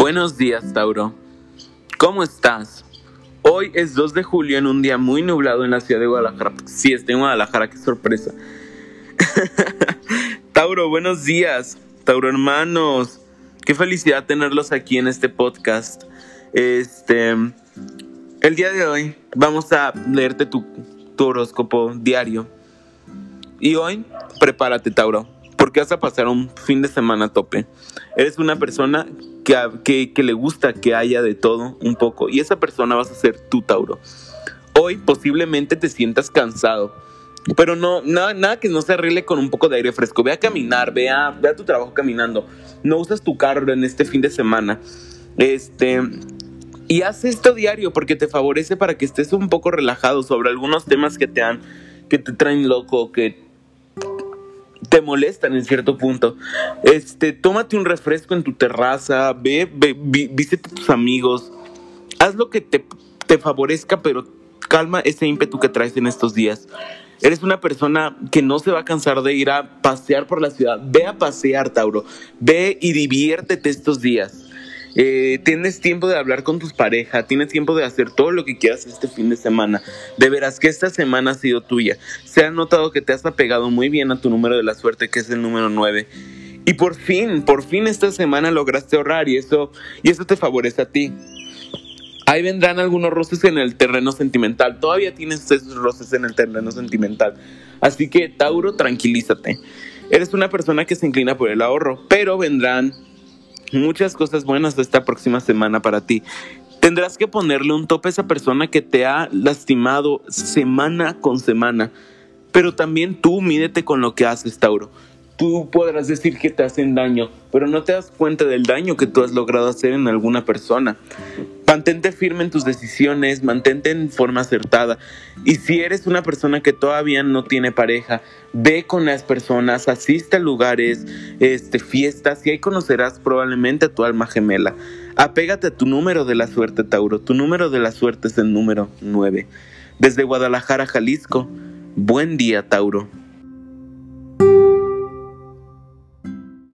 Buenos días, Tauro. ¿Cómo estás? Hoy es 2 de julio en un día muy nublado en la ciudad de Guadalajara. Sí, estoy en Guadalajara, qué sorpresa. Tauro, buenos días. Tauro hermanos. Qué felicidad tenerlos aquí en este podcast. Este, el día de hoy vamos a leerte tu, tu horóscopo diario. Y hoy, prepárate, Tauro, porque vas a pasar un fin de semana a tope. Eres una persona que, que, le gusta que haya de todo un poco, y esa persona vas a ser tú, Tauro. Hoy posiblemente te sientas cansado, pero no, nada, nada que no se arregle con un poco de aire fresco. Ve a caminar, ve a, ve a tu trabajo caminando. No usas tu carro en este fin de semana. Este, y haz esto diario porque te favorece para que estés un poco relajado sobre algunos temas que te han, que te traen loco, que te molestan en cierto punto. Este, tómate un refresco en tu terraza, ve, ve vi, a tus amigos, haz lo que te, te favorezca, pero calma ese ímpetu que traes en estos días. Eres una persona que no se va a cansar de ir a pasear por la ciudad. Ve a pasear, Tauro. Ve y diviértete estos días. Eh, tienes tiempo de hablar con tus parejas, tienes tiempo de hacer todo lo que quieras este fin de semana. De veras que esta semana ha sido tuya. Se ha notado que te has apegado muy bien a tu número de la suerte, que es el número 9. Y por fin, por fin esta semana lograste ahorrar y eso, y eso te favorece a ti. Ahí vendrán algunos roces en el terreno sentimental. Todavía tienes esos roces en el terreno sentimental. Así que, Tauro, tranquilízate. Eres una persona que se inclina por el ahorro, pero vendrán muchas cosas buenas esta próxima semana para ti. Tendrás que ponerle un tope a esa persona que te ha lastimado semana con semana. Pero también tú mídete con lo que haces, Tauro. Tú podrás decir que te hacen daño, pero no te das cuenta del daño que tú has logrado hacer en alguna persona. Mantente firme en tus decisiones, mantente en forma acertada. Y si eres una persona que todavía no tiene pareja, ve con las personas, asiste a lugares, este, fiestas y ahí conocerás probablemente a tu alma gemela. Apégate a tu número de la suerte, Tauro. Tu número de la suerte es el número 9. Desde Guadalajara, Jalisco. Buen día, Tauro.